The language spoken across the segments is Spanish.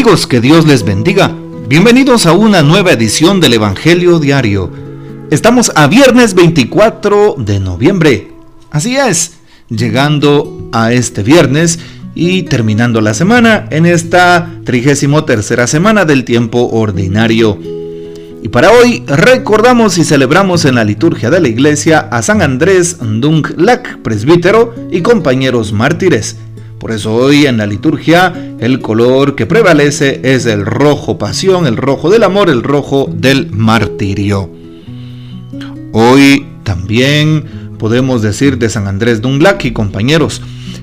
Amigos, que Dios les bendiga. Bienvenidos a una nueva edición del Evangelio Diario. Estamos a viernes 24 de noviembre. Así es, llegando a este viernes y terminando la semana en esta 33 semana del tiempo ordinario. Y para hoy recordamos y celebramos en la liturgia de la iglesia a San Andrés Dung Lac, presbítero y compañeros mártires. Por eso hoy en la liturgia el color que prevalece es el rojo pasión, el rojo del amor, el rojo del martirio. Hoy también podemos decir de San Andrés Dunglac y compañeros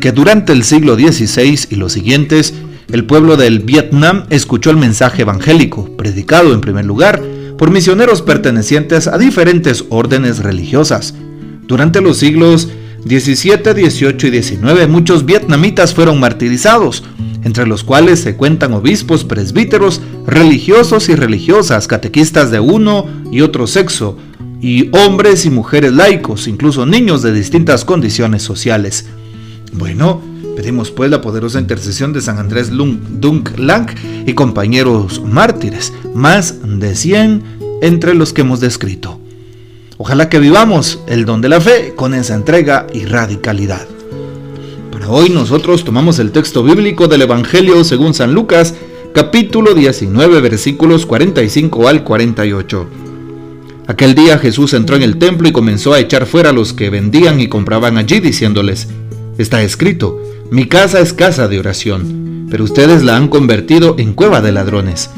que durante el siglo XVI y los siguientes el pueblo del Vietnam escuchó el mensaje evangélico, predicado en primer lugar por misioneros pertenecientes a diferentes órdenes religiosas. Durante los siglos 17, 18 y 19 muchos vietnamitas fueron martirizados, entre los cuales se cuentan obispos, presbíteros, religiosos y religiosas, catequistas de uno y otro sexo, y hombres y mujeres laicos, incluso niños de distintas condiciones sociales. Bueno, pedimos pues la poderosa intercesión de San Andrés Dunk Lang y compañeros mártires, más de 100 entre los que hemos descrito. Ojalá que vivamos el don de la fe con esa entrega y radicalidad. Para hoy nosotros tomamos el texto bíblico del Evangelio según San Lucas, capítulo 19, versículos 45 al 48. Aquel día Jesús entró en el templo y comenzó a echar fuera a los que vendían y compraban allí, diciéndoles, Está escrito, mi casa es casa de oración, pero ustedes la han convertido en cueva de ladrones.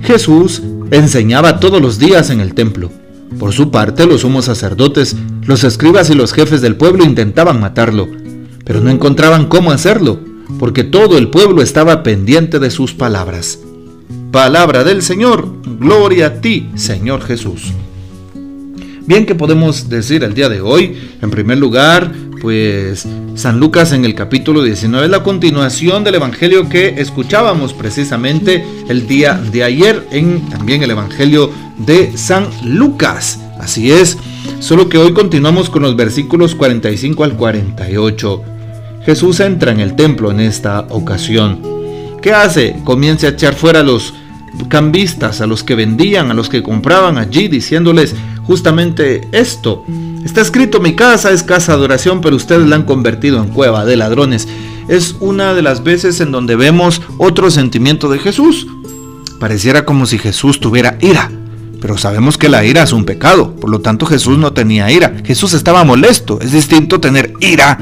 Jesús enseñaba todos los días en el templo por su parte, los sumos sacerdotes, los escribas y los jefes del pueblo intentaban matarlo, pero no encontraban cómo hacerlo, porque todo el pueblo estaba pendiente de sus palabras. Palabra del Señor, gloria a ti, Señor Jesús. Bien, ¿qué podemos decir el día de hoy? En primer lugar, pues San Lucas en el capítulo 19 es la continuación del Evangelio que escuchábamos precisamente el día de ayer en también el Evangelio de San Lucas. Así es, solo que hoy continuamos con los versículos 45 al 48. Jesús entra en el templo en esta ocasión. ¿Qué hace? Comienza a echar fuera a los cambistas, a los que vendían, a los que compraban allí, diciéndoles, justamente esto. Está escrito, mi casa es casa de oración, pero ustedes la han convertido en cueva de ladrones. Es una de las veces en donde vemos otro sentimiento de Jesús. Pareciera como si Jesús tuviera ira, pero sabemos que la ira es un pecado, por lo tanto Jesús no tenía ira. Jesús estaba molesto, es distinto tener ira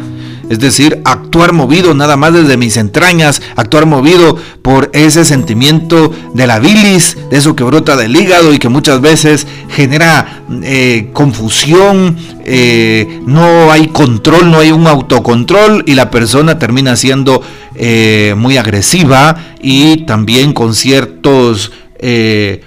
es decir, actuar movido nada más desde mis entrañas, actuar movido por ese sentimiento de la bilis, de eso que brota del hígado y que muchas veces genera eh, confusión, eh, no hay control, no hay un autocontrol y la persona termina siendo eh, muy agresiva y también con ciertos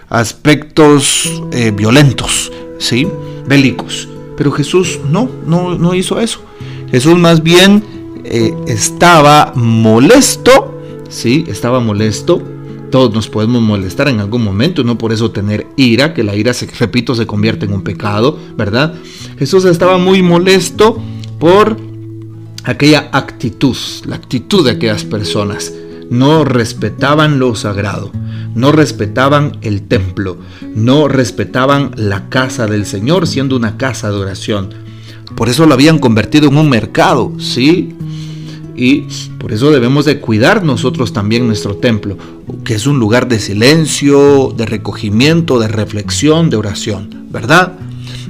aspectos violentos, ¿sí? bélicos. Pero Jesús no, no, no hizo eso. Jesús más bien eh, estaba molesto, ¿sí? Estaba molesto. Todos nos podemos molestar en algún momento, no por eso tener ira, que la ira, se, repito, se convierte en un pecado, ¿verdad? Jesús estaba muy molesto por aquella actitud, la actitud de aquellas personas. No respetaban lo sagrado, no respetaban el templo, no respetaban la casa del Señor siendo una casa de oración por eso lo habían convertido en un mercado, ¿sí? Y por eso debemos de cuidar nosotros también nuestro templo, que es un lugar de silencio, de recogimiento, de reflexión, de oración, ¿verdad?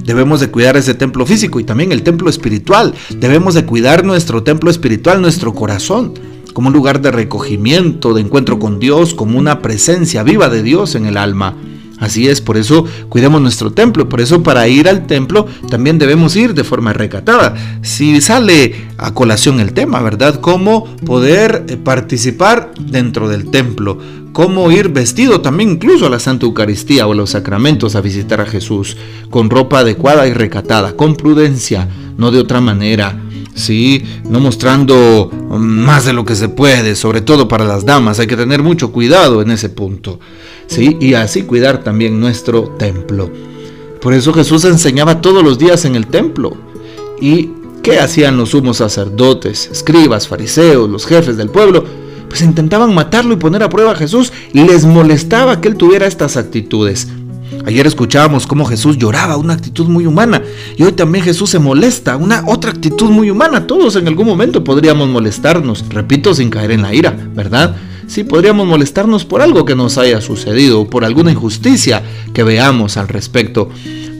Debemos de cuidar ese templo físico y también el templo espiritual. Debemos de cuidar nuestro templo espiritual, nuestro corazón, como un lugar de recogimiento, de encuentro con Dios, como una presencia viva de Dios en el alma. Así es, por eso cuidemos nuestro templo, por eso para ir al templo también debemos ir de forma recatada. Si sale a colación el tema, ¿verdad? Cómo poder eh, participar dentro del templo, cómo ir vestido también incluso a la Santa Eucaristía o a los sacramentos a visitar a Jesús, con ropa adecuada y recatada, con prudencia, no de otra manera. Sí, no mostrando más de lo que se puede, sobre todo para las damas, hay que tener mucho cuidado en ese punto. ¿sí? Y así cuidar también nuestro templo. Por eso Jesús enseñaba todos los días en el templo. ¿Y qué hacían los sumos sacerdotes, escribas, fariseos, los jefes del pueblo? pues intentaban matarlo y poner a prueba a Jesús. Les molestaba que él tuviera estas actitudes. Ayer escuchábamos cómo Jesús lloraba, una actitud muy humana. Y hoy también Jesús se molesta, una otra actitud muy humana. Todos en algún momento podríamos molestarnos, repito, sin caer en la ira, ¿verdad? Sí, podríamos molestarnos por algo que nos haya sucedido, por alguna injusticia que veamos al respecto.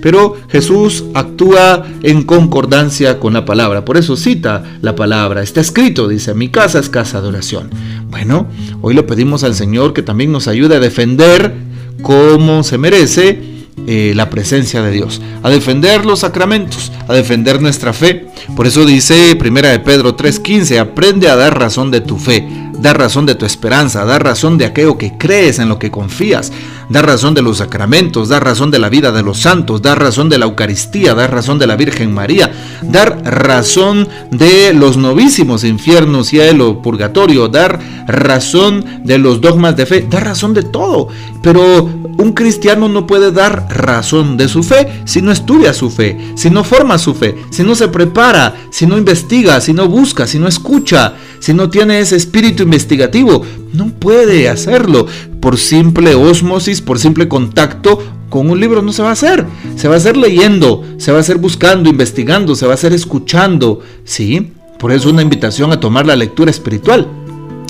Pero Jesús actúa en concordancia con la palabra. Por eso cita la palabra. Está escrito, dice, mi casa es casa de oración. Bueno, hoy le pedimos al Señor que también nos ayude a defender como se merece eh, la presencia de Dios, a defender los sacramentos, a defender nuestra fe. Por eso dice Primera de Pedro 3:15, aprende a dar razón de tu fe da razón de tu esperanza, da razón de aquello que crees, en lo que confías, da razón de los sacramentos, da razón de la vida de los santos, da razón de la Eucaristía, da razón de la Virgen María, dar razón de los novísimos, infierno, cielo, purgatorio, dar razón de los dogmas de fe, da razón de todo. Pero un cristiano no puede dar razón de su fe si no estudia su fe, si no forma su fe, si no se prepara, si no investiga, si no busca, si no escucha si no tiene ese espíritu investigativo, no puede hacerlo. Por simple osmosis, por simple contacto con un libro no se va a hacer. Se va a hacer leyendo, se va a hacer buscando, investigando, se va a hacer escuchando. ¿Sí? Por eso una invitación a tomar la lectura espiritual.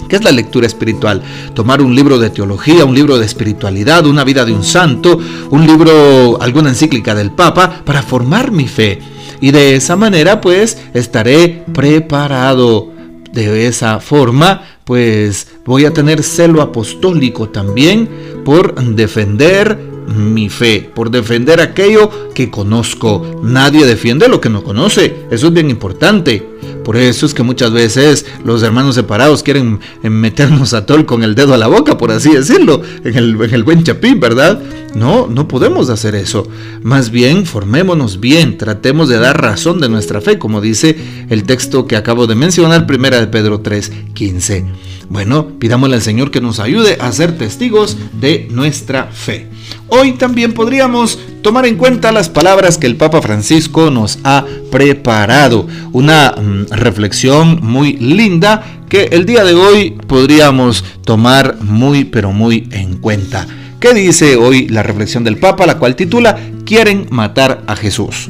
¿Qué es la lectura espiritual? Tomar un libro de teología, un libro de espiritualidad, una vida de un santo, un libro, alguna encíclica del Papa, para formar mi fe. Y de esa manera pues estaré preparado de esa forma, pues voy a tener celo apostólico también por defender mi fe, por defender aquello que conozco. Nadie defiende lo que no conoce. Eso es bien importante. Por eso es que muchas veces los hermanos separados quieren meternos a tol con el dedo a la boca, por así decirlo, en el, en el buen chapín, ¿verdad? No, no podemos hacer eso. Más bien, formémonos bien, tratemos de dar razón de nuestra fe, como dice el texto que acabo de mencionar, primera de Pedro 3, 15. Bueno, pidámosle al Señor que nos ayude a ser testigos de nuestra fe. Hoy también podríamos tomar en cuenta las palabras que el Papa Francisco nos ha preparado. Una mm, reflexión muy linda que el día de hoy podríamos tomar muy pero muy en cuenta. ¿Qué dice hoy la reflexión del Papa, la cual titula Quieren matar a Jesús?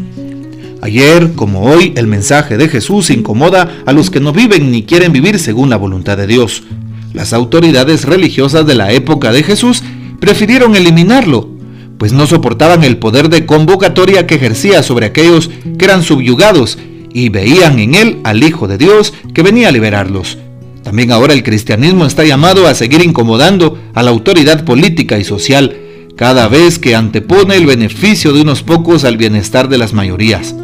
Ayer, como hoy, el mensaje de Jesús incomoda a los que no viven ni quieren vivir según la voluntad de Dios. Las autoridades religiosas de la época de Jesús prefirieron eliminarlo, pues no soportaban el poder de convocatoria que ejercía sobre aquellos que eran subyugados y veían en él al Hijo de Dios que venía a liberarlos. También ahora el cristianismo está llamado a seguir incomodando a la autoridad política y social cada vez que antepone el beneficio de unos pocos al bienestar de las mayorías.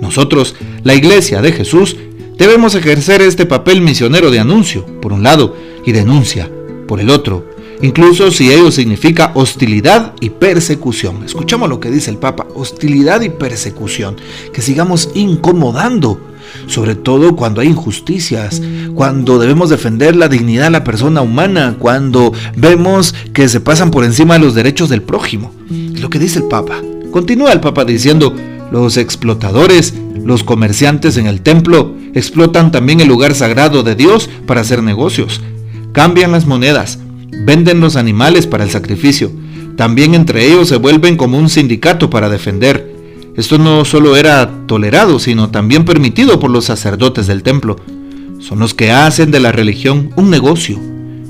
Nosotros, la Iglesia de Jesús, debemos ejercer este papel misionero de anuncio, por un lado, y denuncia, por el otro, incluso si ello significa hostilidad y persecución. Escuchamos lo que dice el Papa, hostilidad y persecución, que sigamos incomodando, sobre todo cuando hay injusticias, cuando debemos defender la dignidad de la persona humana, cuando vemos que se pasan por encima de los derechos del prójimo. Es lo que dice el Papa. Continúa el Papa diciendo, los explotadores, los comerciantes en el templo, explotan también el lugar sagrado de Dios para hacer negocios. Cambian las monedas, venden los animales para el sacrificio. También entre ellos se vuelven como un sindicato para defender. Esto no solo era tolerado, sino también permitido por los sacerdotes del templo. Son los que hacen de la religión un negocio.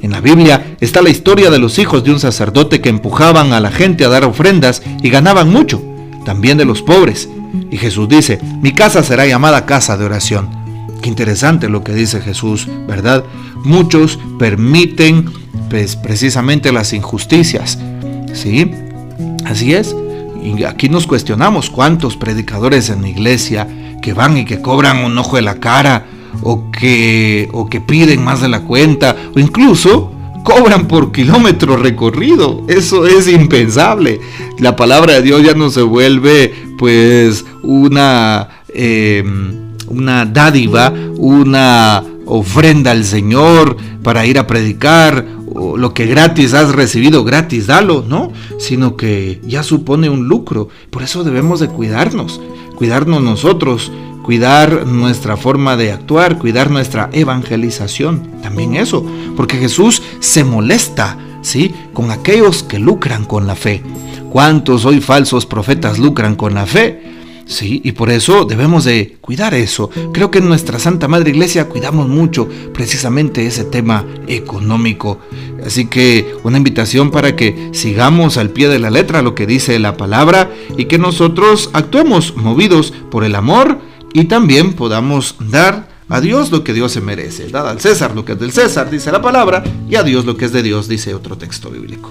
En la Biblia está la historia de los hijos de un sacerdote que empujaban a la gente a dar ofrendas y ganaban mucho también de los pobres. Y Jesús dice, mi casa será llamada casa de oración. Qué interesante lo que dice Jesús, ¿verdad? Muchos permiten pues, precisamente las injusticias. ¿Sí? Así es. Y aquí nos cuestionamos cuántos predicadores en la iglesia que van y que cobran un ojo de la cara o que, o que piden más de la cuenta o incluso cobran por kilómetro recorrido. Eso es impensable. La palabra de Dios ya no se vuelve pues una, em, una dádiva, una ofrenda al Señor para ir a predicar, lo que gratis has recibido, gratis dalo, ¿no? Sino que ya supone un lucro. Por eso debemos de cuidarnos, cuidarnos nosotros, cuidar nuestra forma de actuar, cuidar nuestra evangelización. También eso, porque Jesús se molesta, ¿sí? Con aquellos que lucran con la fe. ¿Cuántos hoy falsos profetas lucran con la fe? Sí, y por eso debemos de cuidar eso. Creo que en nuestra Santa Madre Iglesia cuidamos mucho precisamente ese tema económico. Así que una invitación para que sigamos al pie de la letra lo que dice la palabra y que nosotros actuemos movidos por el amor y también podamos dar a Dios lo que Dios se merece. Dar al César lo que es del César, dice la palabra, y a Dios lo que es de Dios, dice otro texto bíblico.